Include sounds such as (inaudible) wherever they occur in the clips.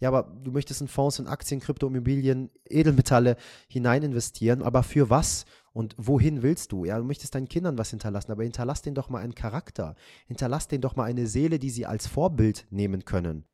Ja, aber du möchtest in Fonds, in Aktien, Kryptoimmobilien, Edelmetalle hinein investieren, aber für was? Und wohin willst du? Ja, du möchtest deinen Kindern was hinterlassen, aber hinterlass denen doch mal einen Charakter. Hinterlass denen doch mal eine Seele, die sie als Vorbild nehmen können.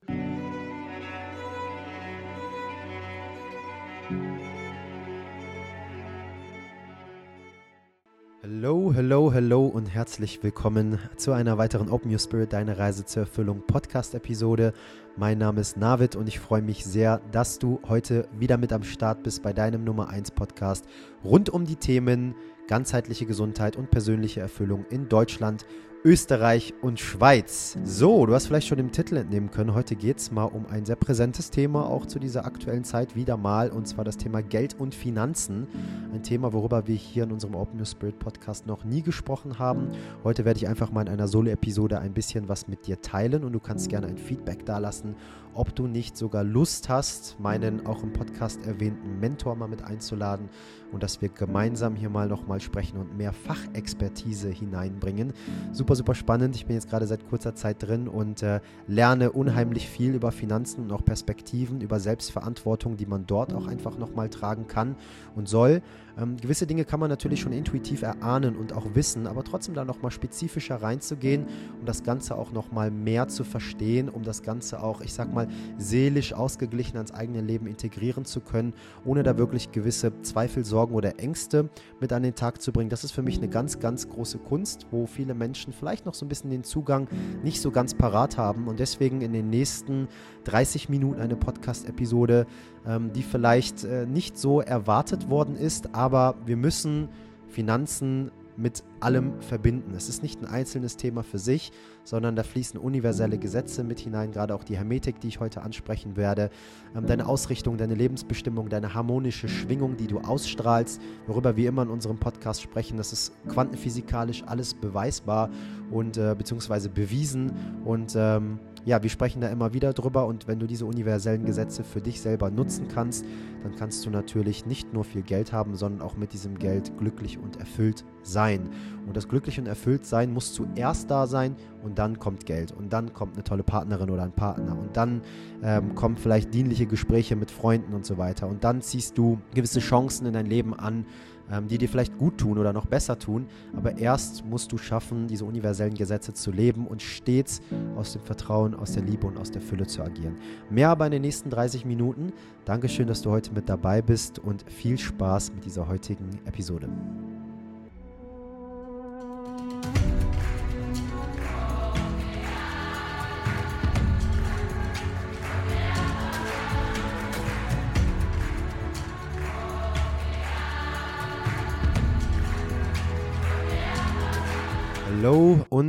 Hello, hello, hello und herzlich willkommen zu einer weiteren Open Your Spirit, deine Reise zur Erfüllung Podcast-Episode. Mein Name ist Navid und ich freue mich sehr, dass du heute wieder mit am Start bist bei deinem Nummer 1 Podcast rund um die Themen ganzheitliche Gesundheit und persönliche Erfüllung in Deutschland Österreich und Schweiz. So, du hast vielleicht schon im Titel entnehmen können, heute geht es mal um ein sehr präsentes Thema, auch zu dieser aktuellen Zeit wieder mal, und zwar das Thema Geld und Finanzen. Ein Thema, worüber wir hier in unserem Open New Spirit Podcast noch nie gesprochen haben. Heute werde ich einfach mal in einer Solo-Episode ein bisschen was mit dir teilen und du kannst gerne ein Feedback dalassen, ob du nicht sogar Lust hast, meinen auch im Podcast erwähnten Mentor mal mit einzuladen und dass wir gemeinsam hier mal nochmal sprechen und mehr Fachexpertise hineinbringen. Super, super spannend. Ich bin jetzt gerade seit kurzer Zeit drin und äh, lerne unheimlich viel über Finanzen und auch Perspektiven, über Selbstverantwortung, die man dort auch einfach nochmal tragen kann und soll. Ähm, gewisse Dinge kann man natürlich schon intuitiv erahnen und auch wissen, aber trotzdem da nochmal spezifischer reinzugehen, um das Ganze auch nochmal mehr zu verstehen, um das Ganze auch, ich sag mal, seelisch ausgeglichen ans eigene Leben integrieren zu können, ohne da wirklich gewisse Zweifel, Sorgen oder Ängste mit an den Tag zu bringen. Das ist für mich eine ganz, ganz große Kunst, wo viele Menschen vielleicht noch so ein bisschen den Zugang nicht so ganz parat haben und deswegen in den nächsten 30 Minuten eine Podcast-Episode, ähm, die vielleicht äh, nicht so erwartet worden ist, aber wir müssen Finanzen mit allem verbinden. Es ist nicht ein einzelnes Thema für sich, sondern da fließen universelle Gesetze mit hinein, gerade auch die Hermetik, die ich heute ansprechen werde, ähm, deine Ausrichtung, deine Lebensbestimmung, deine harmonische Schwingung, die du ausstrahlst, worüber wir immer in unserem Podcast sprechen. Das ist quantenphysikalisch alles beweisbar und äh, beziehungsweise bewiesen und ähm, ja, wir sprechen da immer wieder drüber und wenn du diese universellen Gesetze für dich selber nutzen kannst, dann kannst du natürlich nicht nur viel Geld haben, sondern auch mit diesem Geld glücklich und erfüllt sein. Und das glücklich und erfüllt sein muss zuerst da sein und dann kommt Geld und dann kommt eine tolle Partnerin oder ein Partner und dann ähm, kommen vielleicht dienliche Gespräche mit Freunden und so weiter und dann ziehst du gewisse Chancen in dein Leben an, ähm, die dir vielleicht gut tun oder noch besser tun. Aber erst musst du schaffen, diese universellen Gesetze zu leben und stets aus dem Vertrauen, aus der Liebe und aus der Fülle zu agieren. Mehr aber in den nächsten 30 Minuten. Dankeschön, dass du heute mit dabei bist und viel Spaß mit dieser heutigen Episode.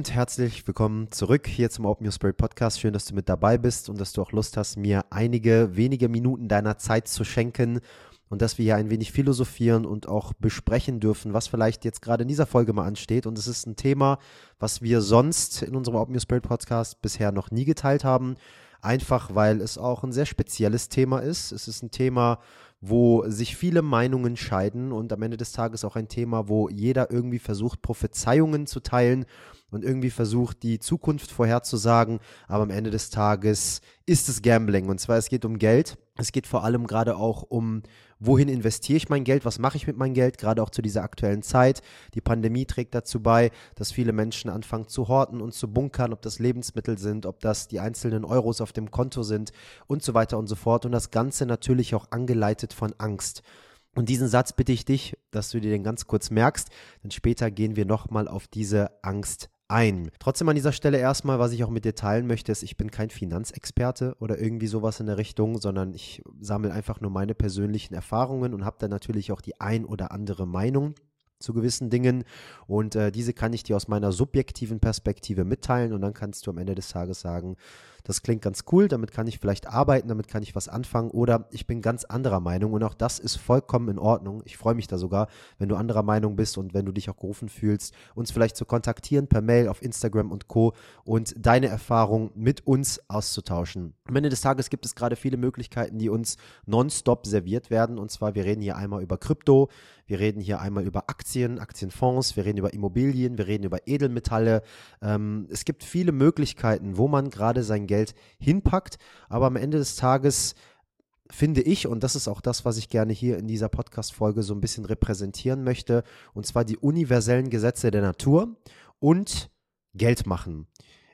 Und herzlich willkommen zurück hier zum Open Your Spirit Podcast. Schön, dass du mit dabei bist und dass du auch Lust hast, mir einige wenige Minuten deiner Zeit zu schenken und dass wir hier ein wenig philosophieren und auch besprechen dürfen, was vielleicht jetzt gerade in dieser Folge mal ansteht. Und es ist ein Thema, was wir sonst in unserem Open Your Spirit Podcast bisher noch nie geteilt haben. Einfach weil es auch ein sehr spezielles Thema ist. Es ist ein Thema, wo sich viele Meinungen scheiden und am Ende des Tages auch ein Thema, wo jeder irgendwie versucht, Prophezeiungen zu teilen und irgendwie versucht, die Zukunft vorherzusagen. Aber am Ende des Tages ist es Gambling. Und zwar, es geht um Geld. Es geht vor allem gerade auch um, wohin investiere ich mein Geld, was mache ich mit meinem Geld, gerade auch zu dieser aktuellen Zeit. Die Pandemie trägt dazu bei, dass viele Menschen anfangen zu horten und zu bunkern, ob das Lebensmittel sind, ob das die einzelnen Euros auf dem Konto sind und so weiter und so fort. Und das Ganze natürlich auch angeleitet von Angst. Und diesen Satz bitte ich dich, dass du dir den ganz kurz merkst, denn später gehen wir nochmal auf diese Angst ein. Trotzdem an dieser Stelle erstmal, was ich auch mit dir teilen möchte, ist, ich bin kein Finanzexperte oder irgendwie sowas in der Richtung, sondern ich sammle einfach nur meine persönlichen Erfahrungen und habe dann natürlich auch die ein oder andere Meinung zu gewissen Dingen und äh, diese kann ich dir aus meiner subjektiven Perspektive mitteilen und dann kannst du am Ende des Tages sagen, das klingt ganz cool, damit kann ich vielleicht arbeiten, damit kann ich was anfangen oder ich bin ganz anderer Meinung und auch das ist vollkommen in Ordnung. Ich freue mich da sogar, wenn du anderer Meinung bist und wenn du dich auch gerufen fühlst, uns vielleicht zu kontaktieren per Mail auf Instagram und Co. und deine Erfahrung mit uns auszutauschen. Am Ende des Tages gibt es gerade viele Möglichkeiten, die uns nonstop serviert werden und zwar wir reden hier einmal über Krypto, wir reden hier einmal über Aktien, Aktien, Aktienfonds, wir reden über Immobilien, wir reden über Edelmetalle. Ähm, es gibt viele Möglichkeiten, wo man gerade sein Geld hinpackt, aber am Ende des Tages finde ich, und das ist auch das, was ich gerne hier in dieser Podcast-Folge so ein bisschen repräsentieren möchte, und zwar die universellen Gesetze der Natur und Geld machen.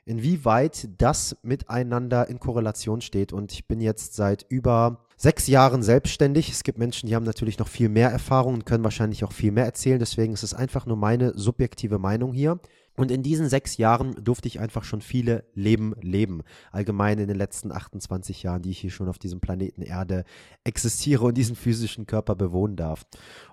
Inwieweit das miteinander in Korrelation steht. Und ich bin jetzt seit über sechs Jahren selbstständig. Es gibt Menschen, die haben natürlich noch viel mehr Erfahrung und können wahrscheinlich auch viel mehr erzählen. Deswegen ist es einfach nur meine subjektive Meinung hier. Und in diesen sechs Jahren durfte ich einfach schon viele Leben leben. Allgemein in den letzten 28 Jahren, die ich hier schon auf diesem Planeten Erde existiere und diesen physischen Körper bewohnen darf.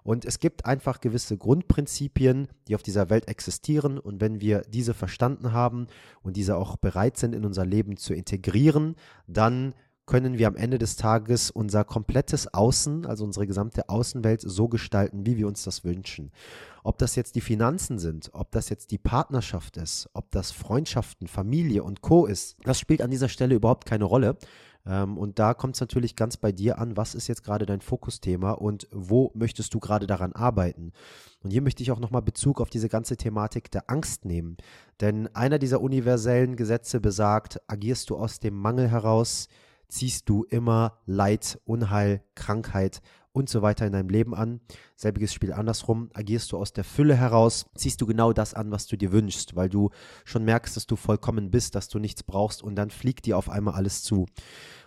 Und es gibt einfach gewisse Grundprinzipien, die auf dieser Welt existieren. Und wenn wir diese verstanden haben und diese auch bereit sind, in unser Leben zu integrieren, dann können wir am Ende des Tages unser komplettes Außen, also unsere gesamte Außenwelt so gestalten, wie wir uns das wünschen. Ob das jetzt die Finanzen sind, ob das jetzt die Partnerschaft ist, ob das Freundschaften, Familie und Co ist, das spielt an dieser Stelle überhaupt keine Rolle. Ähm, und da kommt es natürlich ganz bei dir an, was ist jetzt gerade dein Fokusthema und wo möchtest du gerade daran arbeiten. Und hier möchte ich auch nochmal Bezug auf diese ganze Thematik der Angst nehmen. Denn einer dieser universellen Gesetze besagt, agierst du aus dem Mangel heraus, ziehst du immer Leid, Unheil, Krankheit und so weiter in deinem Leben an. Selbiges Spiel andersrum. Agierst du aus der Fülle heraus, ziehst du genau das an, was du dir wünschst, weil du schon merkst, dass du vollkommen bist, dass du nichts brauchst und dann fliegt dir auf einmal alles zu.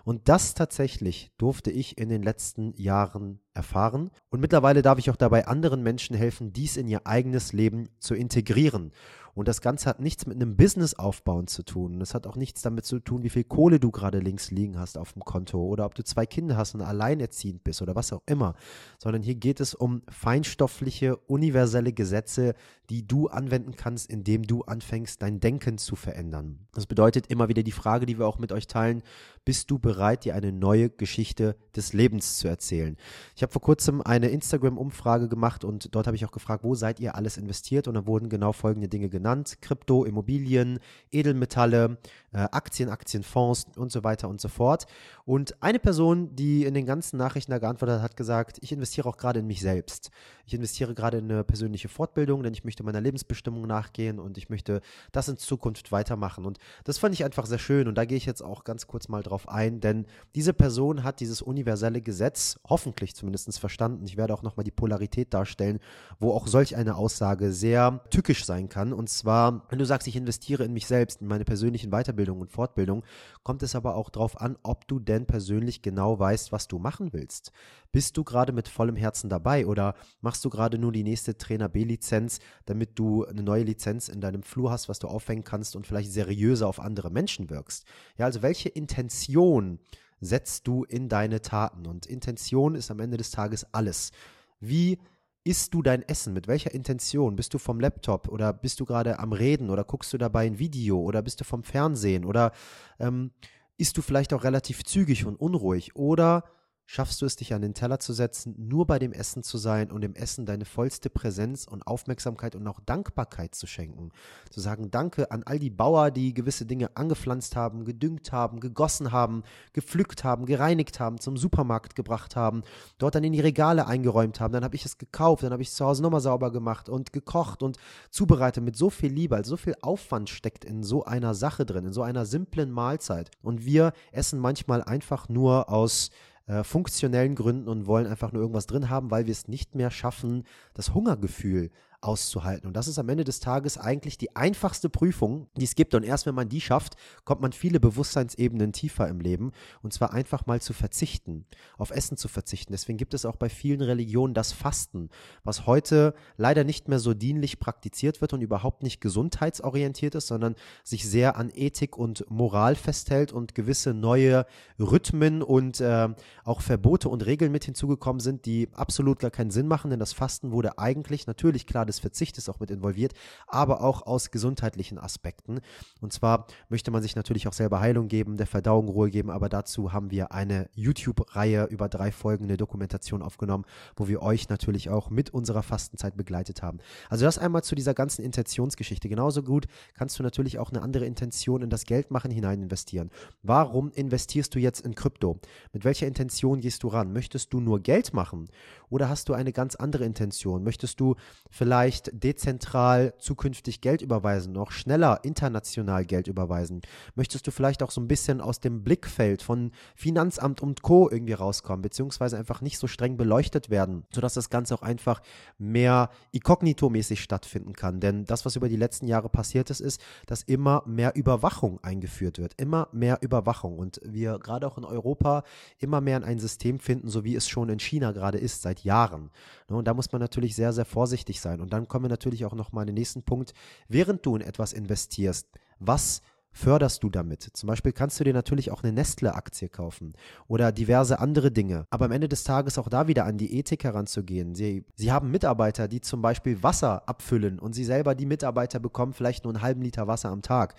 Und das tatsächlich durfte ich in den letzten Jahren erfahren. Und mittlerweile darf ich auch dabei anderen Menschen helfen, dies in ihr eigenes Leben zu integrieren. Und das Ganze hat nichts mit einem Business aufbauen zu tun. Das hat auch nichts damit zu tun, wie viel Kohle du gerade links liegen hast auf dem Konto oder ob du zwei Kinder hast und alleinerziehend bist oder was auch immer. Sondern hier geht es um feinstoffliche, universelle Gesetze, die du anwenden kannst, indem du anfängst, dein Denken zu verändern. Das bedeutet immer wieder die Frage, die wir auch mit euch teilen, bist du bereit, dir eine neue Geschichte des Lebens zu erzählen? Ich habe vor kurzem eine Instagram-Umfrage gemacht und dort habe ich auch gefragt, wo seid ihr alles investiert? Und da wurden genau folgende Dinge genannt. Krypto, Immobilien, Edelmetalle, Aktien, Aktienfonds und so weiter und so fort. Und eine Person, die in den ganzen Nachrichten da geantwortet hat, hat gesagt, ich investiere auch gerade in mich selbst. Ich investiere gerade in eine persönliche Fortbildung, denn ich möchte meiner Lebensbestimmung nachgehen und ich möchte das in Zukunft weitermachen. Und das fand ich einfach sehr schön und da gehe ich jetzt auch ganz kurz mal drauf ein, denn diese Person hat dieses universelle Gesetz hoffentlich zumindest verstanden. Ich werde auch nochmal die Polarität darstellen, wo auch solch eine Aussage sehr tückisch sein kann. Und zwar, wenn du sagst, ich investiere in mich selbst, in meine persönlichen Weiterbildung und Fortbildung, kommt es aber auch darauf an, ob du denn persönlich genau weißt, was du machen willst. Bist du gerade mit vollem Herzen dabei oder machst du gerade nur die nächste Trainer B-Lizenz, damit du eine neue Lizenz in deinem Flur hast, was du aufhängen kannst und vielleicht seriöser auf andere Menschen wirkst? Ja, also welche Intention setzt du in deine Taten? Und Intention ist am Ende des Tages alles. Wie isst du dein Essen? Mit welcher Intention? Bist du vom Laptop oder bist du gerade am Reden oder guckst du dabei ein Video oder bist du vom Fernsehen oder ähm, isst du vielleicht auch relativ zügig und unruhig oder schaffst du es, dich an den Teller zu setzen, nur bei dem Essen zu sein und dem Essen deine vollste Präsenz und Aufmerksamkeit und auch Dankbarkeit zu schenken. Zu sagen Danke an all die Bauer, die gewisse Dinge angepflanzt haben, gedüngt haben, gegossen haben, gepflückt haben, gereinigt haben, zum Supermarkt gebracht haben, dort dann in die Regale eingeräumt haben. Dann habe ich es gekauft, dann habe ich es zu Hause nochmal sauber gemacht und gekocht und zubereitet mit so viel Liebe. Also so viel Aufwand steckt in so einer Sache drin, in so einer simplen Mahlzeit. Und wir essen manchmal einfach nur aus äh, funktionellen Gründen und wollen einfach nur irgendwas drin haben, weil wir es nicht mehr schaffen, das Hungergefühl auszuhalten. Und das ist am Ende des Tages eigentlich die einfachste Prüfung, die es gibt. Und erst wenn man die schafft, kommt man viele Bewusstseinsebenen tiefer im Leben. Und zwar einfach mal zu verzichten, auf Essen zu verzichten. Deswegen gibt es auch bei vielen Religionen das Fasten, was heute leider nicht mehr so dienlich praktiziert wird und überhaupt nicht gesundheitsorientiert ist, sondern sich sehr an Ethik und Moral festhält und gewisse neue Rhythmen und äh, auch Verbote und Regeln mit hinzugekommen sind, die absolut gar keinen Sinn machen, denn das Fasten wurde eigentlich natürlich klar des Verzichtes auch mit involviert, aber auch aus gesundheitlichen Aspekten. Und zwar möchte man sich natürlich auch selber Heilung geben, der Verdauung Ruhe geben, aber dazu haben wir eine YouTube-Reihe über drei Folgen, eine Dokumentation aufgenommen, wo wir euch natürlich auch mit unserer Fastenzeit begleitet haben. Also das einmal zu dieser ganzen Intentionsgeschichte. Genauso gut kannst du natürlich auch eine andere Intention in das Geldmachen hinein investieren. Warum investierst du jetzt in Krypto? Mit welcher Intention gehst du ran? Möchtest du nur Geld machen oder hast du eine ganz andere Intention? Möchtest du vielleicht dezentral zukünftig Geld überweisen, noch schneller international Geld überweisen? Möchtest du vielleicht auch so ein bisschen aus dem Blickfeld von Finanzamt und Co. irgendwie rauskommen, beziehungsweise einfach nicht so streng beleuchtet werden, sodass das Ganze auch einfach mehr inkognito-mäßig stattfinden kann? Denn das, was über die letzten Jahre passiert ist, ist, dass immer mehr Überwachung eingeführt wird. Immer mehr Überwachung. Und wir gerade auch in Europa immer mehr in ein System finden, so wie es schon in China gerade ist, seit Jahren. Ne, und da muss man natürlich sehr, sehr vorsichtig sein. Und dann kommen wir natürlich auch nochmal an den nächsten Punkt. Während du in etwas investierst, was förderst du damit? Zum Beispiel kannst du dir natürlich auch eine Nestle-Aktie kaufen oder diverse andere Dinge. Aber am Ende des Tages auch da wieder an die Ethik heranzugehen. Sie, sie haben Mitarbeiter, die zum Beispiel Wasser abfüllen und sie selber, die Mitarbeiter, bekommen vielleicht nur einen halben Liter Wasser am Tag.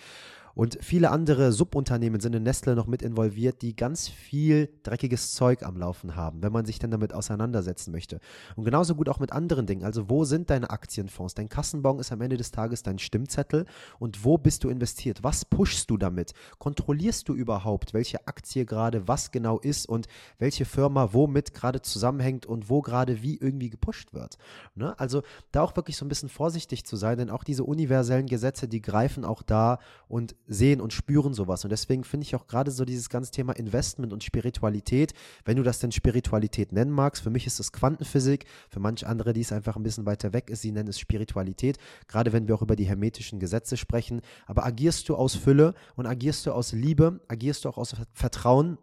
Und viele andere Subunternehmen sind in Nestle noch mit involviert, die ganz viel dreckiges Zeug am Laufen haben, wenn man sich denn damit auseinandersetzen möchte. Und genauso gut auch mit anderen Dingen. Also wo sind deine Aktienfonds? Dein Kassenbon ist am Ende des Tages dein Stimmzettel. Und wo bist du investiert? Was pushst du damit? Kontrollierst du überhaupt, welche Aktie gerade was genau ist und welche Firma womit gerade zusammenhängt und wo gerade wie irgendwie gepusht wird? Ne? Also da auch wirklich so ein bisschen vorsichtig zu sein, denn auch diese universellen Gesetze, die greifen auch da und sehen und spüren sowas. Und deswegen finde ich auch gerade so dieses ganze Thema Investment und Spiritualität, wenn du das denn Spiritualität nennen magst, für mich ist es Quantenphysik, für manche andere, die es einfach ein bisschen weiter weg ist, sie nennen es Spiritualität, gerade wenn wir auch über die hermetischen Gesetze sprechen. Aber agierst du aus Fülle und agierst du aus Liebe, agierst du auch aus Vertrauen,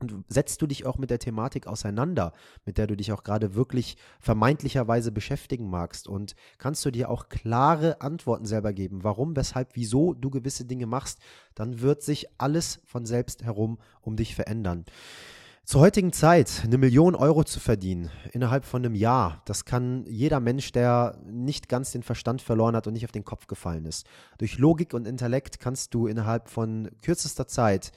und setzt du dich auch mit der Thematik auseinander, mit der du dich auch gerade wirklich vermeintlicherweise beschäftigen magst? Und kannst du dir auch klare Antworten selber geben, warum, weshalb, wieso du gewisse Dinge machst, dann wird sich alles von selbst herum um dich verändern. Zur heutigen Zeit eine Million Euro zu verdienen innerhalb von einem Jahr, das kann jeder Mensch, der nicht ganz den Verstand verloren hat und nicht auf den Kopf gefallen ist. Durch Logik und Intellekt kannst du innerhalb von kürzester Zeit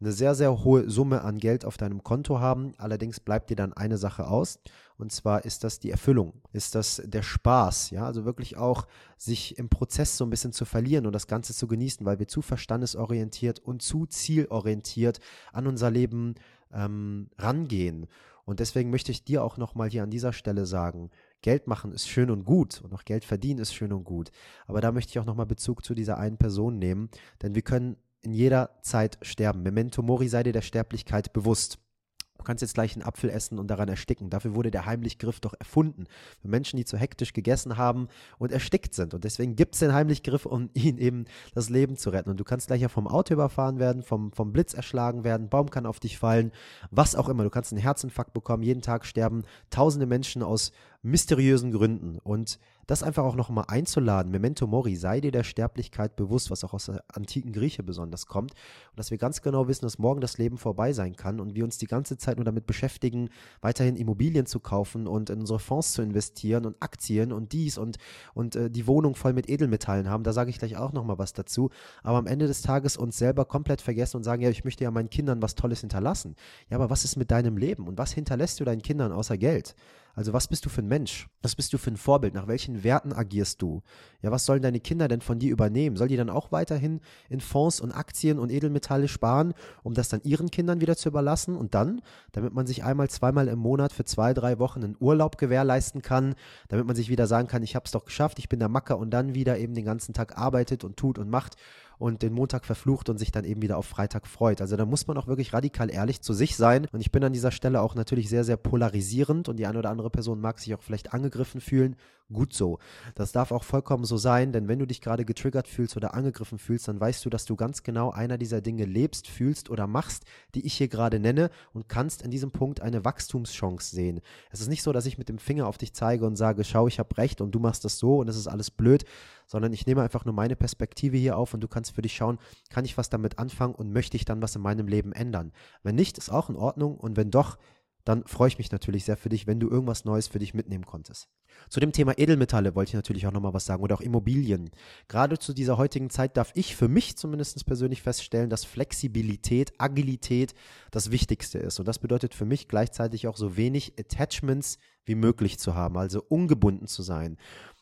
eine sehr, sehr hohe Summe an Geld auf deinem Konto haben. Allerdings bleibt dir dann eine Sache aus. Und zwar ist das die Erfüllung, ist das der Spaß, ja, also wirklich auch sich im Prozess so ein bisschen zu verlieren und das Ganze zu genießen, weil wir zu verstandesorientiert und zu zielorientiert an unser Leben ähm, rangehen. Und deswegen möchte ich dir auch nochmal hier an dieser Stelle sagen, Geld machen ist schön und gut und auch Geld verdienen ist schön und gut. Aber da möchte ich auch nochmal Bezug zu dieser einen Person nehmen, denn wir können in jeder Zeit sterben. Memento mori, sei dir der Sterblichkeit bewusst. Du kannst jetzt gleich einen Apfel essen und daran ersticken. Dafür wurde der Heimlichgriff doch erfunden. Für Menschen, die zu hektisch gegessen haben und erstickt sind. Und deswegen gibt es den Heimlichgriff, um (laughs) ihnen eben das Leben zu retten. Und du kannst gleich ja vom Auto überfahren werden, vom, vom Blitz erschlagen werden, Baum kann auf dich fallen, was auch immer. Du kannst einen Herzinfarkt bekommen. Jeden Tag sterben tausende Menschen aus mysteriösen Gründen. Und das einfach auch nochmal einzuladen, Memento Mori, sei dir der Sterblichkeit bewusst, was auch aus der antiken Grieche besonders kommt. Und dass wir ganz genau wissen, dass morgen das Leben vorbei sein kann und wir uns die ganze Zeit nur damit beschäftigen, weiterhin Immobilien zu kaufen und in unsere Fonds zu investieren und Aktien und dies und, und äh, die Wohnung voll mit Edelmetallen haben. Da sage ich gleich auch nochmal was dazu. Aber am Ende des Tages uns selber komplett vergessen und sagen, ja, ich möchte ja meinen Kindern was Tolles hinterlassen. Ja, aber was ist mit deinem Leben und was hinterlässt du deinen Kindern außer Geld? Also was bist du für ein Mensch? Was bist du für ein Vorbild? Nach welchen Werten agierst du? Ja, was sollen deine Kinder denn von dir übernehmen? Soll die dann auch weiterhin in Fonds und Aktien und Edelmetalle sparen, um das dann ihren Kindern wieder zu überlassen? Und dann, damit man sich einmal, zweimal im Monat für zwei, drei Wochen einen Urlaub gewährleisten kann, damit man sich wieder sagen kann, ich habe es doch geschafft, ich bin der Macker und dann wieder eben den ganzen Tag arbeitet und tut und macht und den Montag verflucht und sich dann eben wieder auf Freitag freut. Also da muss man auch wirklich radikal ehrlich zu sich sein. Und ich bin an dieser Stelle auch natürlich sehr, sehr polarisierend und die eine oder andere Person mag sich auch vielleicht angegriffen fühlen. Gut so. Das darf auch vollkommen so sein, denn wenn du dich gerade getriggert fühlst oder angegriffen fühlst, dann weißt du, dass du ganz genau einer dieser Dinge lebst, fühlst oder machst, die ich hier gerade nenne und kannst in diesem Punkt eine Wachstumschance sehen. Es ist nicht so, dass ich mit dem Finger auf dich zeige und sage, schau, ich habe recht und du machst das so und es ist alles blöd, sondern ich nehme einfach nur meine Perspektive hier auf und du kannst für dich schauen, kann ich was damit anfangen und möchte ich dann was in meinem Leben ändern. Wenn nicht, ist auch in Ordnung und wenn doch, dann freue ich mich natürlich sehr für dich, wenn du irgendwas Neues für dich mitnehmen konntest. Zu dem Thema Edelmetalle wollte ich natürlich auch nochmal was sagen oder auch Immobilien. Gerade zu dieser heutigen Zeit darf ich für mich zumindest persönlich feststellen, dass Flexibilität, Agilität das Wichtigste ist. Und das bedeutet für mich gleichzeitig auch so wenig Attachments wie möglich zu haben, also ungebunden zu sein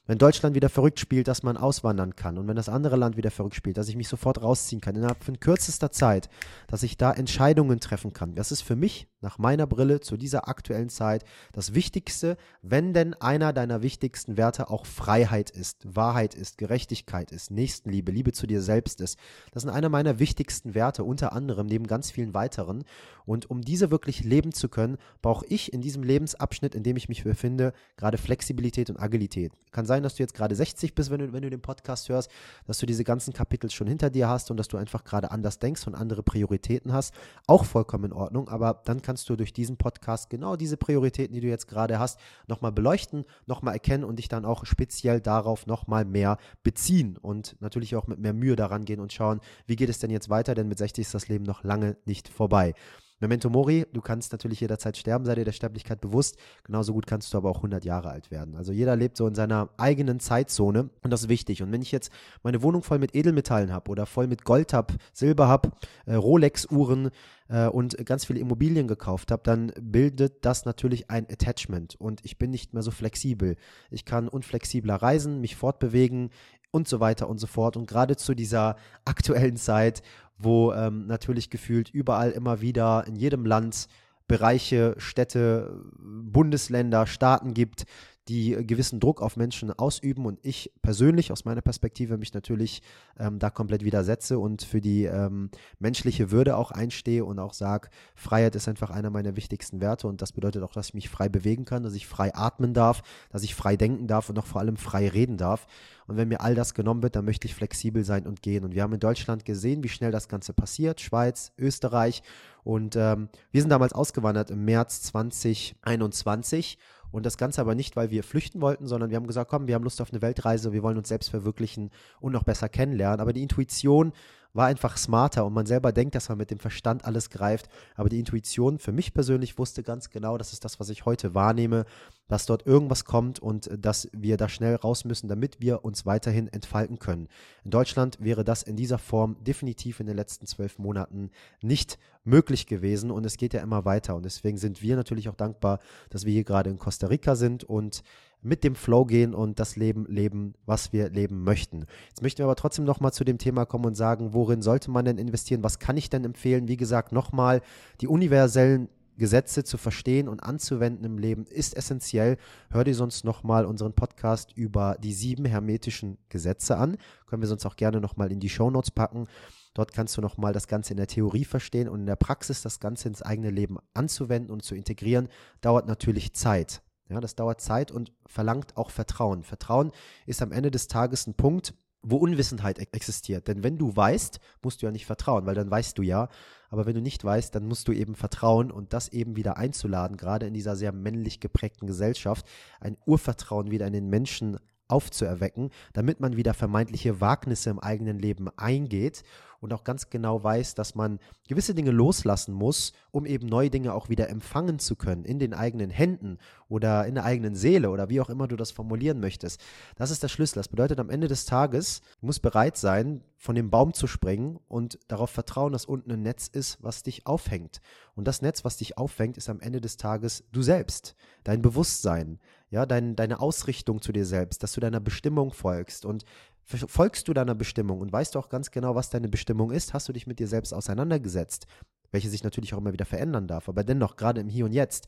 wenn Deutschland wieder verrückt spielt, dass man auswandern kann und wenn das andere Land wieder verrückt spielt, dass ich mich sofort rausziehen kann, innerhalb von kürzester Zeit, dass ich da Entscheidungen treffen kann. Das ist für mich nach meiner Brille zu dieser aktuellen Zeit das Wichtigste, wenn denn einer deiner wichtigsten Werte auch Freiheit ist, Wahrheit ist, Gerechtigkeit ist, Nächstenliebe, Liebe zu dir selbst ist. Das sind einer meiner wichtigsten Werte, unter anderem neben ganz vielen weiteren. Und um diese wirklich leben zu können, brauche ich in diesem Lebensabschnitt, in dem ich mich befinde, gerade Flexibilität und Agilität. Kann sein, dass du jetzt gerade 60 bist, wenn du, wenn du den Podcast hörst, dass du diese ganzen Kapitel schon hinter dir hast und dass du einfach gerade anders denkst und andere Prioritäten hast. Auch vollkommen in Ordnung, aber dann kannst du durch diesen Podcast genau diese Prioritäten, die du jetzt gerade hast, nochmal beleuchten, nochmal erkennen und dich dann auch speziell darauf nochmal mehr beziehen und natürlich auch mit mehr Mühe daran gehen und schauen, wie geht es denn jetzt weiter, denn mit 60 ist das Leben noch lange nicht vorbei. Memento Mori, du kannst natürlich jederzeit sterben, sei dir der Sterblichkeit bewusst. Genauso gut kannst du aber auch 100 Jahre alt werden. Also jeder lebt so in seiner eigenen Zeitzone und das ist wichtig. Und wenn ich jetzt meine Wohnung voll mit Edelmetallen habe oder voll mit Gold habe, Silber habe, äh, Rolex-Uhren äh, und ganz viele Immobilien gekauft habe, dann bildet das natürlich ein Attachment und ich bin nicht mehr so flexibel. Ich kann unflexibler reisen, mich fortbewegen und so weiter und so fort. Und gerade zu dieser aktuellen Zeit, wo ähm, natürlich gefühlt überall immer wieder in jedem Land Bereiche, Städte, Bundesländer, Staaten gibt, die gewissen Druck auf Menschen ausüben und ich persönlich aus meiner Perspektive mich natürlich ähm, da komplett widersetze und für die ähm, menschliche Würde auch einstehe und auch sage, Freiheit ist einfach einer meiner wichtigsten Werte und das bedeutet auch, dass ich mich frei bewegen kann, dass ich frei atmen darf, dass ich frei denken darf und auch vor allem frei reden darf. Und wenn mir all das genommen wird, dann möchte ich flexibel sein und gehen. Und wir haben in Deutschland gesehen, wie schnell das Ganze passiert, Schweiz, Österreich. Und ähm, wir sind damals ausgewandert im März 2021 und das Ganze aber nicht, weil wir flüchten wollten, sondern wir haben gesagt, komm, wir haben Lust auf eine Weltreise, wir wollen uns selbst verwirklichen und noch besser kennenlernen. Aber die Intuition war einfach smarter und man selber denkt, dass man mit dem Verstand alles greift. Aber die Intuition für mich persönlich wusste ganz genau, das ist das, was ich heute wahrnehme, dass dort irgendwas kommt und äh, dass wir da schnell raus müssen, damit wir uns weiterhin entfalten können. In Deutschland wäre das in dieser Form definitiv in den letzten zwölf Monaten nicht möglich gewesen und es geht ja immer weiter. Und deswegen sind wir natürlich auch dankbar, dass wir hier gerade in Costa Rica sind und mit dem Flow gehen und das Leben leben, was wir leben möchten. Jetzt möchten wir aber trotzdem nochmal zu dem Thema kommen und sagen, worin sollte man denn investieren? Was kann ich denn empfehlen? Wie gesagt, nochmal die universellen Gesetze zu verstehen und anzuwenden im Leben ist essentiell. Hör dir sonst nochmal unseren Podcast über die sieben hermetischen Gesetze an. Können wir sonst auch gerne nochmal in die Shownotes packen. Dort kannst du nochmal das Ganze in der Theorie verstehen und in der Praxis das Ganze ins eigene Leben anzuwenden und zu integrieren, dauert natürlich Zeit. Ja, das dauert Zeit und verlangt auch Vertrauen. Vertrauen ist am Ende des Tages ein Punkt, wo Unwissenheit existiert. Denn wenn du weißt, musst du ja nicht vertrauen, weil dann weißt du ja. Aber wenn du nicht weißt, dann musst du eben vertrauen und das eben wieder einzuladen, gerade in dieser sehr männlich geprägten Gesellschaft, ein Urvertrauen wieder in den Menschen aufzuerwecken, damit man wieder vermeintliche Wagnisse im eigenen Leben eingeht und auch ganz genau weiß, dass man gewisse Dinge loslassen muss, um eben neue Dinge auch wieder empfangen zu können, in den eigenen Händen oder in der eigenen Seele oder wie auch immer du das formulieren möchtest. Das ist der Schlüssel. Das bedeutet, am Ende des Tages muss bereit sein, von dem Baum zu springen und darauf vertrauen, dass unten ein Netz ist, was dich aufhängt. Und das Netz, was dich auffängt, ist am Ende des Tages du selbst, dein Bewusstsein, ja, dein, deine Ausrichtung zu dir selbst, dass du deiner Bestimmung folgst. Und folgst du deiner Bestimmung und weißt du auch ganz genau, was deine Bestimmung ist, hast du dich mit dir selbst auseinandergesetzt, welche sich natürlich auch immer wieder verändern darf, aber dennoch gerade im Hier und Jetzt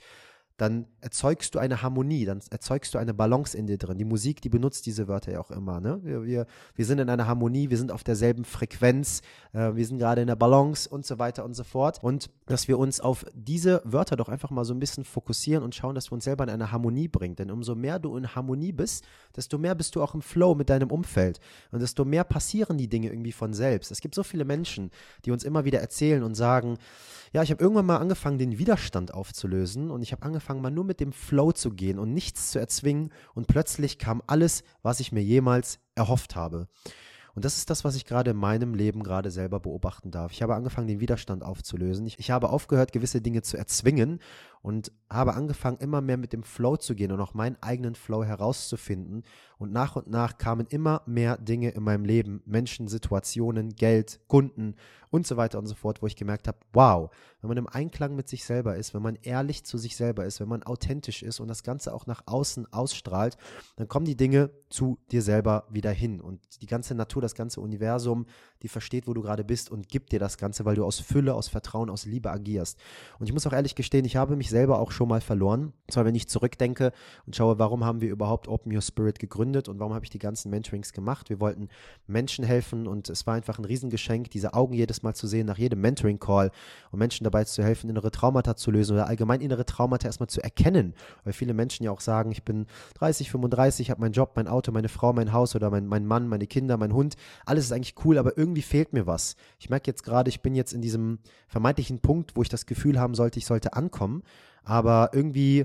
dann erzeugst du eine Harmonie, dann erzeugst du eine Balance in dir drin. Die Musik, die benutzt diese Wörter ja auch immer. Ne? Wir, wir, wir sind in einer Harmonie, wir sind auf derselben Frequenz, äh, wir sind gerade in der Balance und so weiter und so fort. Und dass wir uns auf diese Wörter doch einfach mal so ein bisschen fokussieren und schauen, dass wir uns selber in eine Harmonie bringen. Denn umso mehr du in Harmonie bist, desto mehr bist du auch im Flow mit deinem Umfeld. Und desto mehr passieren die Dinge irgendwie von selbst. Es gibt so viele Menschen, die uns immer wieder erzählen und sagen, ja, ich habe irgendwann mal angefangen, den Widerstand aufzulösen und ich habe angefangen, mal nur mit dem Flow zu gehen und nichts zu erzwingen und plötzlich kam alles, was ich mir jemals erhofft habe. Und das ist das, was ich gerade in meinem Leben gerade selber beobachten darf. Ich habe angefangen, den Widerstand aufzulösen. Ich, ich, habe aufgehört, gewisse Dinge zu erzwingen und habe angefangen, immer mehr mit dem Flow zu gehen und auch meinen eigenen Flow herauszufinden. Und nach und nach kamen immer mehr Dinge in meinem Leben, Menschen, Situationen, Geld, Kunden und so weiter und so fort, wo ich gemerkt habe, wow, wenn man im Einklang mit sich selber ist, wenn man ehrlich zu sich selber ist, wenn man authentisch ist und das Ganze auch nach außen ausstrahlt, dann kommen die Dinge zu dir selber wieder hin. Und die ganze Natur, das ganze Universum, die versteht, wo du gerade bist und gibt dir das Ganze, weil du aus Fülle, aus Vertrauen, aus Liebe agierst. Und ich muss auch ehrlich gestehen, ich habe mich selber auch schon mal verloren. Und zwar, wenn ich zurückdenke und schaue, warum haben wir überhaupt Open Your Spirit gegründet und warum habe ich die ganzen Mentorings gemacht. Wir wollten Menschen helfen und es war einfach ein Riesengeschenk, diese Augen jedes Mal zu sehen nach jedem Mentoring-Call und Menschen dabei zu helfen, innere Traumata zu lösen oder allgemein innere Traumata erstmal zu erkennen. Weil viele Menschen ja auch sagen, ich bin 30, 35, habe meinen Job, mein Auto, meine Frau, mein Haus oder mein, mein Mann, meine Kinder, mein Hund. Alles ist eigentlich cool, aber irgendwie fehlt mir was. Ich merke jetzt gerade, ich bin jetzt in diesem vermeintlichen Punkt, wo ich das Gefühl haben sollte, ich sollte ankommen. Aber irgendwie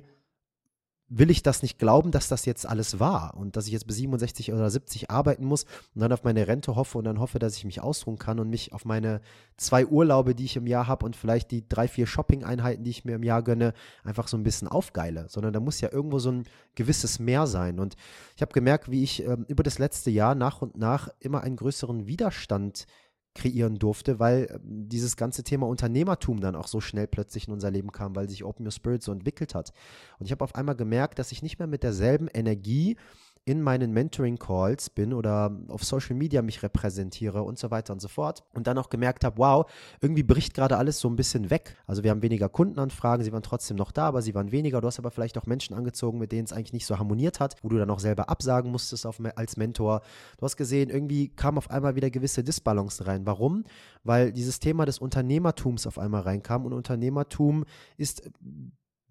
will ich das nicht glauben, dass das jetzt alles war und dass ich jetzt bis 67 oder 70 arbeiten muss und dann auf meine Rente hoffe und dann hoffe, dass ich mich ausruhen kann und mich auf meine zwei Urlaube, die ich im Jahr habe und vielleicht die drei, vier Shopping-Einheiten, die ich mir im Jahr gönne, einfach so ein bisschen aufgeile, sondern da muss ja irgendwo so ein gewisses Mehr sein. Und ich habe gemerkt, wie ich äh, über das letzte Jahr nach und nach immer einen größeren Widerstand kreieren durfte, weil ähm, dieses ganze Thema Unternehmertum dann auch so schnell plötzlich in unser Leben kam, weil sich Open Your Spirit so entwickelt hat. Und ich habe auf einmal gemerkt, dass ich nicht mehr mit derselben Energie in meinen Mentoring-Calls bin oder auf Social Media mich repräsentiere und so weiter und so fort. Und dann auch gemerkt habe, wow, irgendwie bricht gerade alles so ein bisschen weg. Also wir haben weniger Kundenanfragen, sie waren trotzdem noch da, aber sie waren weniger. Du hast aber vielleicht auch Menschen angezogen, mit denen es eigentlich nicht so harmoniert hat, wo du dann auch selber absagen musstest auf, als Mentor. Du hast gesehen, irgendwie kam auf einmal wieder gewisse Disbalance rein. Warum? Weil dieses Thema des Unternehmertums auf einmal reinkam und Unternehmertum ist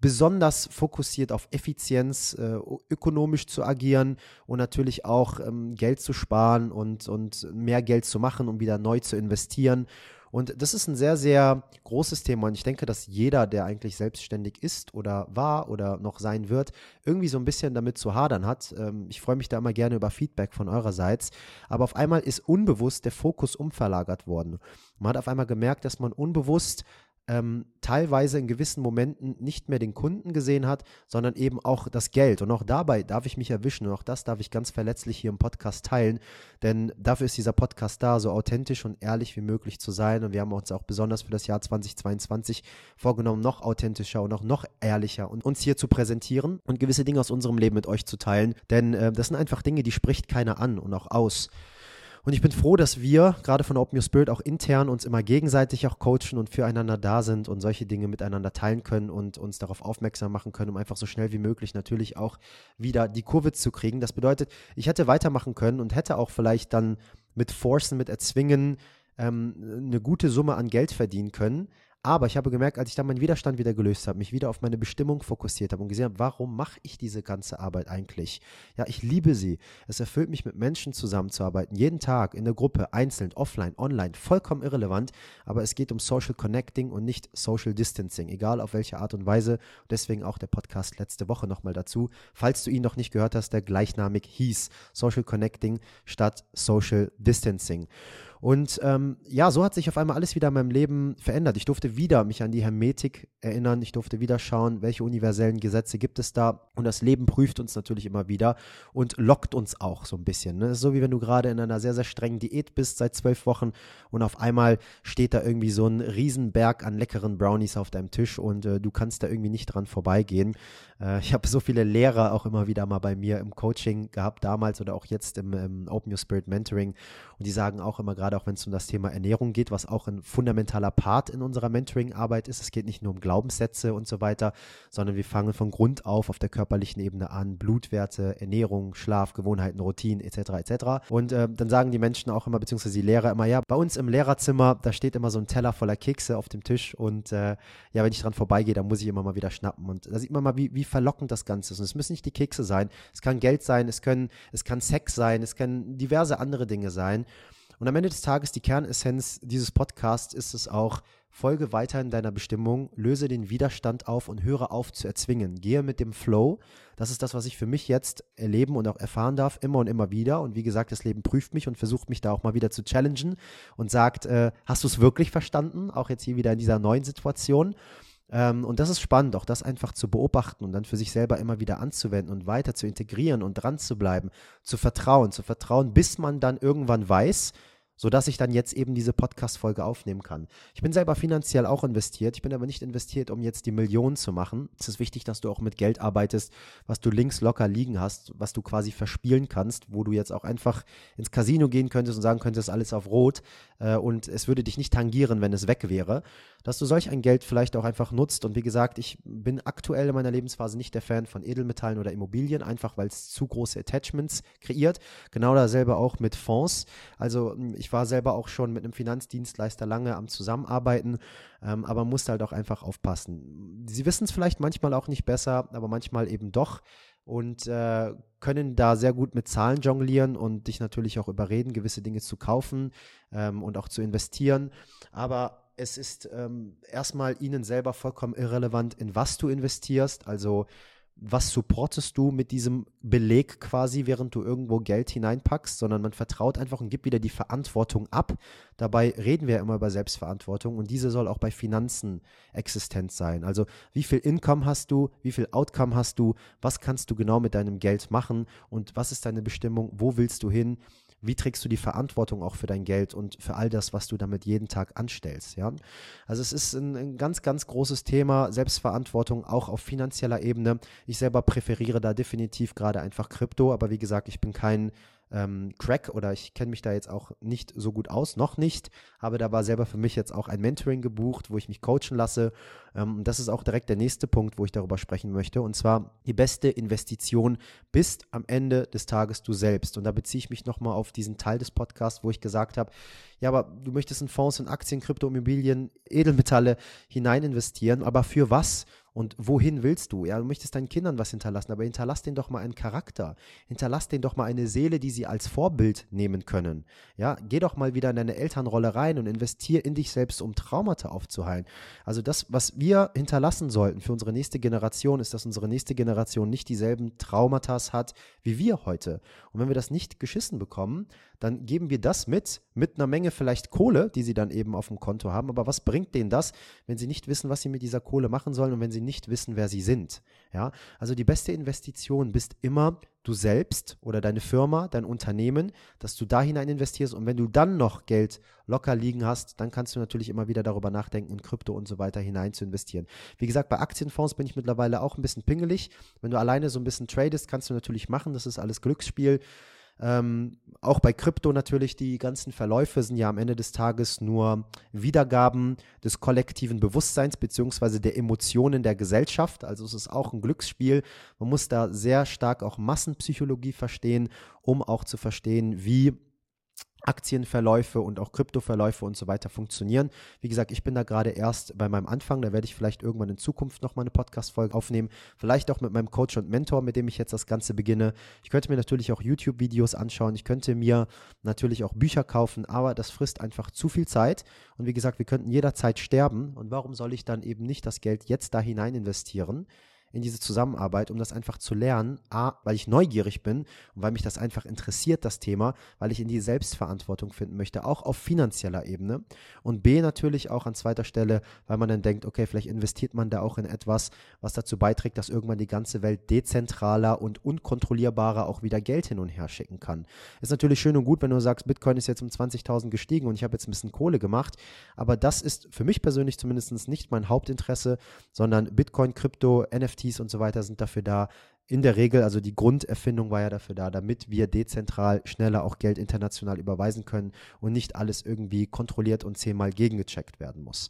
besonders fokussiert auf Effizienz, äh, ökonomisch zu agieren und natürlich auch ähm, Geld zu sparen und, und mehr Geld zu machen, um wieder neu zu investieren. Und das ist ein sehr, sehr großes Thema. Und ich denke, dass jeder, der eigentlich selbstständig ist oder war oder noch sein wird, irgendwie so ein bisschen damit zu hadern hat. Ähm, ich freue mich da immer gerne über Feedback von eurerseits. Aber auf einmal ist unbewusst der Fokus umverlagert worden. Man hat auf einmal gemerkt, dass man unbewusst ähm, teilweise in gewissen Momenten nicht mehr den Kunden gesehen hat, sondern eben auch das Geld. Und auch dabei darf ich mich erwischen und auch das darf ich ganz verletzlich hier im Podcast teilen, denn dafür ist dieser Podcast da, so authentisch und ehrlich wie möglich zu sein. Und wir haben uns auch besonders für das Jahr 2022 vorgenommen, noch authentischer und auch noch ehrlicher und uns hier zu präsentieren und gewisse Dinge aus unserem Leben mit euch zu teilen. Denn äh, das sind einfach Dinge, die spricht keiner an und auch aus. Und ich bin froh, dass wir gerade von Open Your Spirit auch intern uns immer gegenseitig auch coachen und füreinander da sind und solche Dinge miteinander teilen können und uns darauf aufmerksam machen können, um einfach so schnell wie möglich natürlich auch wieder die Kurve zu kriegen. Das bedeutet, ich hätte weitermachen können und hätte auch vielleicht dann mit Forcen, mit Erzwingen ähm, eine gute Summe an Geld verdienen können. Aber ich habe gemerkt, als ich dann meinen Widerstand wieder gelöst habe, mich wieder auf meine Bestimmung fokussiert habe und gesehen habe, warum mache ich diese ganze Arbeit eigentlich? Ja, ich liebe sie. Es erfüllt mich, mit Menschen zusammenzuarbeiten. Jeden Tag in der Gruppe, einzeln, offline, online, vollkommen irrelevant. Aber es geht um Social Connecting und nicht Social Distancing, egal auf welche Art und Weise. Deswegen auch der Podcast letzte Woche nochmal dazu. Falls du ihn noch nicht gehört hast, der gleichnamig hieß Social Connecting statt Social Distancing. Und ähm, ja, so hat sich auf einmal alles wieder in meinem Leben verändert. Ich durfte wieder mich an die Hermetik erinnern. Ich durfte wieder schauen, welche universellen Gesetze gibt es da. Und das Leben prüft uns natürlich immer wieder und lockt uns auch so ein bisschen. Ne? so wie wenn du gerade in einer sehr, sehr strengen Diät bist seit zwölf Wochen und auf einmal steht da irgendwie so ein Riesenberg an leckeren Brownies auf deinem Tisch und äh, du kannst da irgendwie nicht dran vorbeigehen. Äh, ich habe so viele Lehrer auch immer wieder mal bei mir im Coaching gehabt, damals oder auch jetzt im, im Open Your Spirit Mentoring. Und die sagen auch immer gerade, auch wenn es um das Thema Ernährung geht, was auch ein fundamentaler Part in unserer Mentoring-Arbeit ist. Es geht nicht nur um Glaubenssätze und so weiter, sondern wir fangen von Grund auf auf der körperlichen Ebene an. Blutwerte, Ernährung, Schlaf, Gewohnheiten, Routinen etc. etc. Und äh, dann sagen die Menschen auch immer, beziehungsweise die Lehrer immer, ja, bei uns im Lehrerzimmer, da steht immer so ein Teller voller Kekse auf dem Tisch und äh, ja, wenn ich dran vorbeigehe, dann muss ich immer mal wieder schnappen. Und da sieht man mal, wie, wie verlockend das Ganze ist. Und es müssen nicht die Kekse sein, es kann Geld sein, es, können, es kann Sex sein, es können diverse andere Dinge sein. Und am Ende des Tages, die Kernessenz dieses Podcasts ist es auch, folge weiter in deiner Bestimmung, löse den Widerstand auf und höre auf zu erzwingen. Gehe mit dem Flow. Das ist das, was ich für mich jetzt erleben und auch erfahren darf, immer und immer wieder. Und wie gesagt, das Leben prüft mich und versucht mich da auch mal wieder zu challengen und sagt, äh, hast du es wirklich verstanden? Auch jetzt hier wieder in dieser neuen Situation. Ähm, und das ist spannend, auch das einfach zu beobachten und dann für sich selber immer wieder anzuwenden und weiter zu integrieren und dran zu bleiben, zu vertrauen, zu vertrauen, bis man dann irgendwann weiß, sodass ich dann jetzt eben diese Podcast-Folge aufnehmen kann. Ich bin selber finanziell auch investiert. Ich bin aber nicht investiert, um jetzt die Millionen zu machen. Es ist wichtig, dass du auch mit Geld arbeitest, was du links locker liegen hast, was du quasi verspielen kannst, wo du jetzt auch einfach ins Casino gehen könntest und sagen könntest, alles auf Rot äh, und es würde dich nicht tangieren, wenn es weg wäre. Dass du solch ein Geld vielleicht auch einfach nutzt. Und wie gesagt, ich bin aktuell in meiner Lebensphase nicht der Fan von Edelmetallen oder Immobilien, einfach weil es zu große Attachments kreiert. Genau dasselbe auch mit Fonds. Also ich ich war selber auch schon mit einem Finanzdienstleister lange am Zusammenarbeiten, ähm, aber musste halt auch einfach aufpassen. Sie wissen es vielleicht manchmal auch nicht besser, aber manchmal eben doch und äh, können da sehr gut mit Zahlen jonglieren und dich natürlich auch überreden, gewisse Dinge zu kaufen ähm, und auch zu investieren. Aber es ist ähm, erstmal ihnen selber vollkommen irrelevant, in was du investierst. Also was supportest du mit diesem Beleg quasi, während du irgendwo Geld hineinpackst, sondern man vertraut einfach und gibt wieder die Verantwortung ab. Dabei reden wir ja immer über Selbstverantwortung und diese soll auch bei Finanzen existent sein. Also wie viel Income hast du, wie viel Outcome hast du, was kannst du genau mit deinem Geld machen und was ist deine Bestimmung, wo willst du hin? Wie trägst du die Verantwortung auch für dein Geld und für all das, was du damit jeden Tag anstellst? Ja? Also es ist ein, ein ganz, ganz großes Thema, Selbstverantwortung auch auf finanzieller Ebene. Ich selber präferiere da definitiv gerade einfach Krypto, aber wie gesagt, ich bin kein ähm, Crack oder ich kenne mich da jetzt auch nicht so gut aus, noch nicht, habe dabei selber für mich jetzt auch ein Mentoring gebucht, wo ich mich coachen lasse. Ähm, das ist auch direkt der nächste Punkt, wo ich darüber sprechen möchte. Und zwar die beste Investition bist am Ende des Tages du selbst. Und da beziehe ich mich nochmal auf diesen Teil des Podcasts, wo ich gesagt habe, ja, aber du möchtest in Fonds, in Aktien, Krypto, Immobilien, Edelmetalle hinein investieren, aber für was? Und wohin willst du? Ja, du möchtest deinen Kindern was hinterlassen, aber hinterlass denen doch mal einen Charakter. Hinterlass denen doch mal eine Seele, die sie als Vorbild nehmen können. Ja, geh doch mal wieder in deine Elternrolle rein und investier in dich selbst, um Traumata aufzuheilen. Also das, was wir hinterlassen sollten für unsere nächste Generation, ist, dass unsere nächste Generation nicht dieselben Traumata hat wie wir heute. Und wenn wir das nicht geschissen bekommen, dann geben wir das mit, mit einer Menge vielleicht Kohle, die sie dann eben auf dem Konto haben. Aber was bringt denen das, wenn sie nicht wissen, was sie mit dieser Kohle machen sollen und wenn sie nicht wissen, wer sie sind? Ja, also die beste Investition bist immer du selbst oder deine Firma, dein Unternehmen, dass du da hinein investierst und wenn du dann noch Geld locker liegen hast, dann kannst du natürlich immer wieder darüber nachdenken, in Krypto und so weiter hinein zu investieren. Wie gesagt, bei Aktienfonds bin ich mittlerweile auch ein bisschen pingelig. Wenn du alleine so ein bisschen tradest, kannst du natürlich machen, das ist alles Glücksspiel. Ähm, auch bei Krypto natürlich, die ganzen Verläufe sind ja am Ende des Tages nur Wiedergaben des kollektiven Bewusstseins beziehungsweise der Emotionen der Gesellschaft. Also es ist auch ein Glücksspiel. Man muss da sehr stark auch Massenpsychologie verstehen, um auch zu verstehen, wie Aktienverläufe und auch Kryptoverläufe und so weiter funktionieren. Wie gesagt, ich bin da gerade erst bei meinem Anfang. Da werde ich vielleicht irgendwann in Zukunft nochmal eine Podcast-Folge aufnehmen. Vielleicht auch mit meinem Coach und Mentor, mit dem ich jetzt das Ganze beginne. Ich könnte mir natürlich auch YouTube-Videos anschauen. Ich könnte mir natürlich auch Bücher kaufen, aber das frisst einfach zu viel Zeit. Und wie gesagt, wir könnten jederzeit sterben. Und warum soll ich dann eben nicht das Geld jetzt da hinein investieren? In diese Zusammenarbeit, um das einfach zu lernen. A, weil ich neugierig bin und weil mich das einfach interessiert, das Thema, weil ich in die Selbstverantwortung finden möchte, auch auf finanzieller Ebene. Und B, natürlich auch an zweiter Stelle, weil man dann denkt, okay, vielleicht investiert man da auch in etwas, was dazu beiträgt, dass irgendwann die ganze Welt dezentraler und unkontrollierbarer auch wieder Geld hin und her schicken kann. Ist natürlich schön und gut, wenn du sagst, Bitcoin ist jetzt um 20.000 gestiegen und ich habe jetzt ein bisschen Kohle gemacht, aber das ist für mich persönlich zumindest nicht mein Hauptinteresse, sondern Bitcoin, Krypto, NFT NFTs und so weiter sind dafür da. In der Regel, also die Grunderfindung war ja dafür da, damit wir dezentral schneller auch Geld international überweisen können und nicht alles irgendwie kontrolliert und zehnmal gegengecheckt werden muss.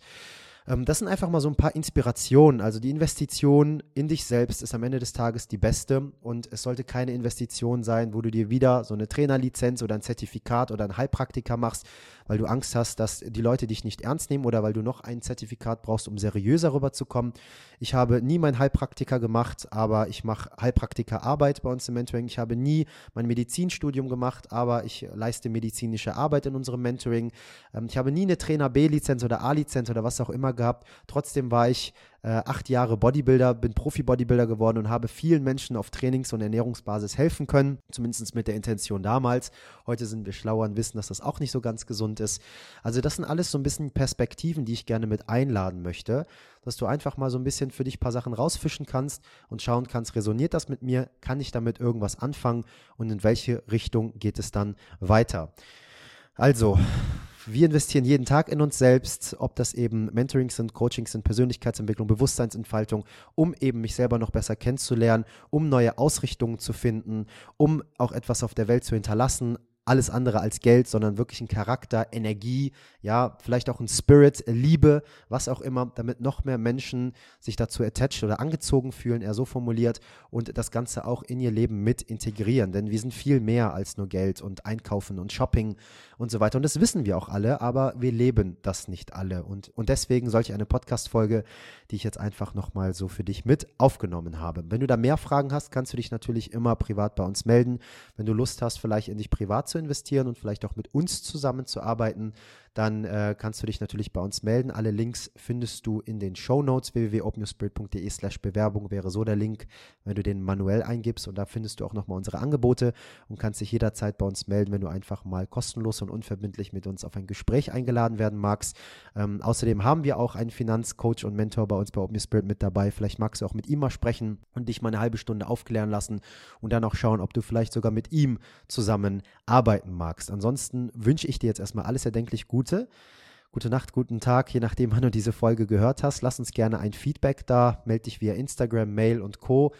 Ähm, das sind einfach mal so ein paar Inspirationen. Also die Investition in dich selbst ist am Ende des Tages die beste und es sollte keine Investition sein, wo du dir wieder so eine Trainerlizenz oder ein Zertifikat oder ein Heilpraktiker machst, weil du Angst hast, dass die Leute dich nicht ernst nehmen oder weil du noch ein Zertifikat brauchst, um seriöser rüberzukommen. Ich habe nie mein Heilpraktiker gemacht, aber ich mache Heilpraktikerarbeit bei uns im Mentoring. Ich habe nie mein Medizinstudium gemacht, aber ich leiste medizinische Arbeit in unserem Mentoring. Ähm, ich habe nie eine Trainer B-Lizenz oder A-Lizenz oder was auch immer gehabt. Trotzdem war ich äh, acht Jahre Bodybuilder, bin Profi-Bodybuilder geworden und habe vielen Menschen auf Trainings- und Ernährungsbasis helfen können, zumindest mit der Intention damals. Heute sind wir schlauer und wissen, dass das auch nicht so ganz gesund ist. Also das sind alles so ein bisschen Perspektiven, die ich gerne mit einladen möchte, dass du einfach mal so ein bisschen für dich ein paar Sachen rausfischen kannst und schauen kannst, resoniert das mit mir, kann ich damit irgendwas anfangen und in welche Richtung geht es dann weiter. Also, wir investieren jeden Tag in uns selbst, ob das eben Mentorings sind, Coachings sind, Persönlichkeitsentwicklung, Bewusstseinsentfaltung, um eben mich selber noch besser kennenzulernen, um neue Ausrichtungen zu finden, um auch etwas auf der Welt zu hinterlassen, alles andere als Geld, sondern wirklich ein Charakter, Energie, ja, vielleicht auch ein Spirit, Liebe, was auch immer, damit noch mehr Menschen sich dazu attached oder angezogen fühlen, eher so formuliert, und das Ganze auch in ihr Leben mit integrieren. Denn wir sind viel mehr als nur Geld und Einkaufen und Shopping und so weiter. Und das wissen wir auch alle, aber wir leben das nicht alle. Und, und deswegen solch eine Podcast-Folge, die ich jetzt einfach nochmal so für dich mit aufgenommen habe. Wenn du da mehr Fragen hast, kannst du dich natürlich immer privat bei uns melden. Wenn du Lust hast, vielleicht in dich privat zu investieren und vielleicht auch mit uns zusammenzuarbeiten, dann äh, kannst du dich natürlich bei uns melden. Alle Links findest du in den Show Notes. www.openyourspirit.de slash Bewerbung wäre so der Link, wenn du den manuell eingibst. Und da findest du auch nochmal unsere Angebote und kannst dich jederzeit bei uns melden, wenn du einfach mal kostenlos und unverbindlich mit uns auf ein Gespräch eingeladen werden magst. Ähm, außerdem haben wir auch einen Finanzcoach und Mentor bei uns bei Open Your Spirit mit dabei. Vielleicht magst du auch mit ihm mal sprechen und dich mal eine halbe Stunde aufklären lassen und dann auch schauen, ob du vielleicht sogar mit ihm zusammen arbeiten magst. Ansonsten wünsche ich dir jetzt erstmal alles erdenklich gut Gute. Gute Nacht, guten Tag, je nachdem, (laughs) wann du diese Folge gehört hast. Lass uns gerne ein Feedback da. Melde dich via Instagram, Mail und Co.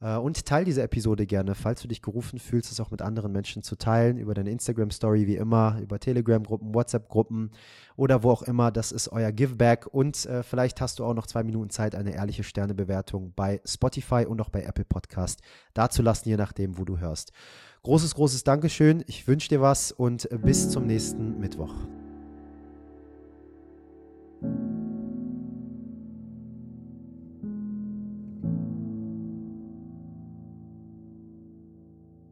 Äh, und teile diese Episode gerne, falls du dich gerufen fühlst, es auch mit anderen Menschen zu teilen, über deine Instagram-Story wie immer, über Telegram-Gruppen, WhatsApp-Gruppen oder wo auch immer. Das ist euer Giveback. Und äh, vielleicht hast du auch noch zwei Minuten Zeit, eine ehrliche Sternebewertung bei Spotify und auch bei Apple Podcast dazulassen, je nachdem, wo du hörst. Großes, großes Dankeschön. Ich wünsche dir was und bis zum nächsten Mittwoch. thank you.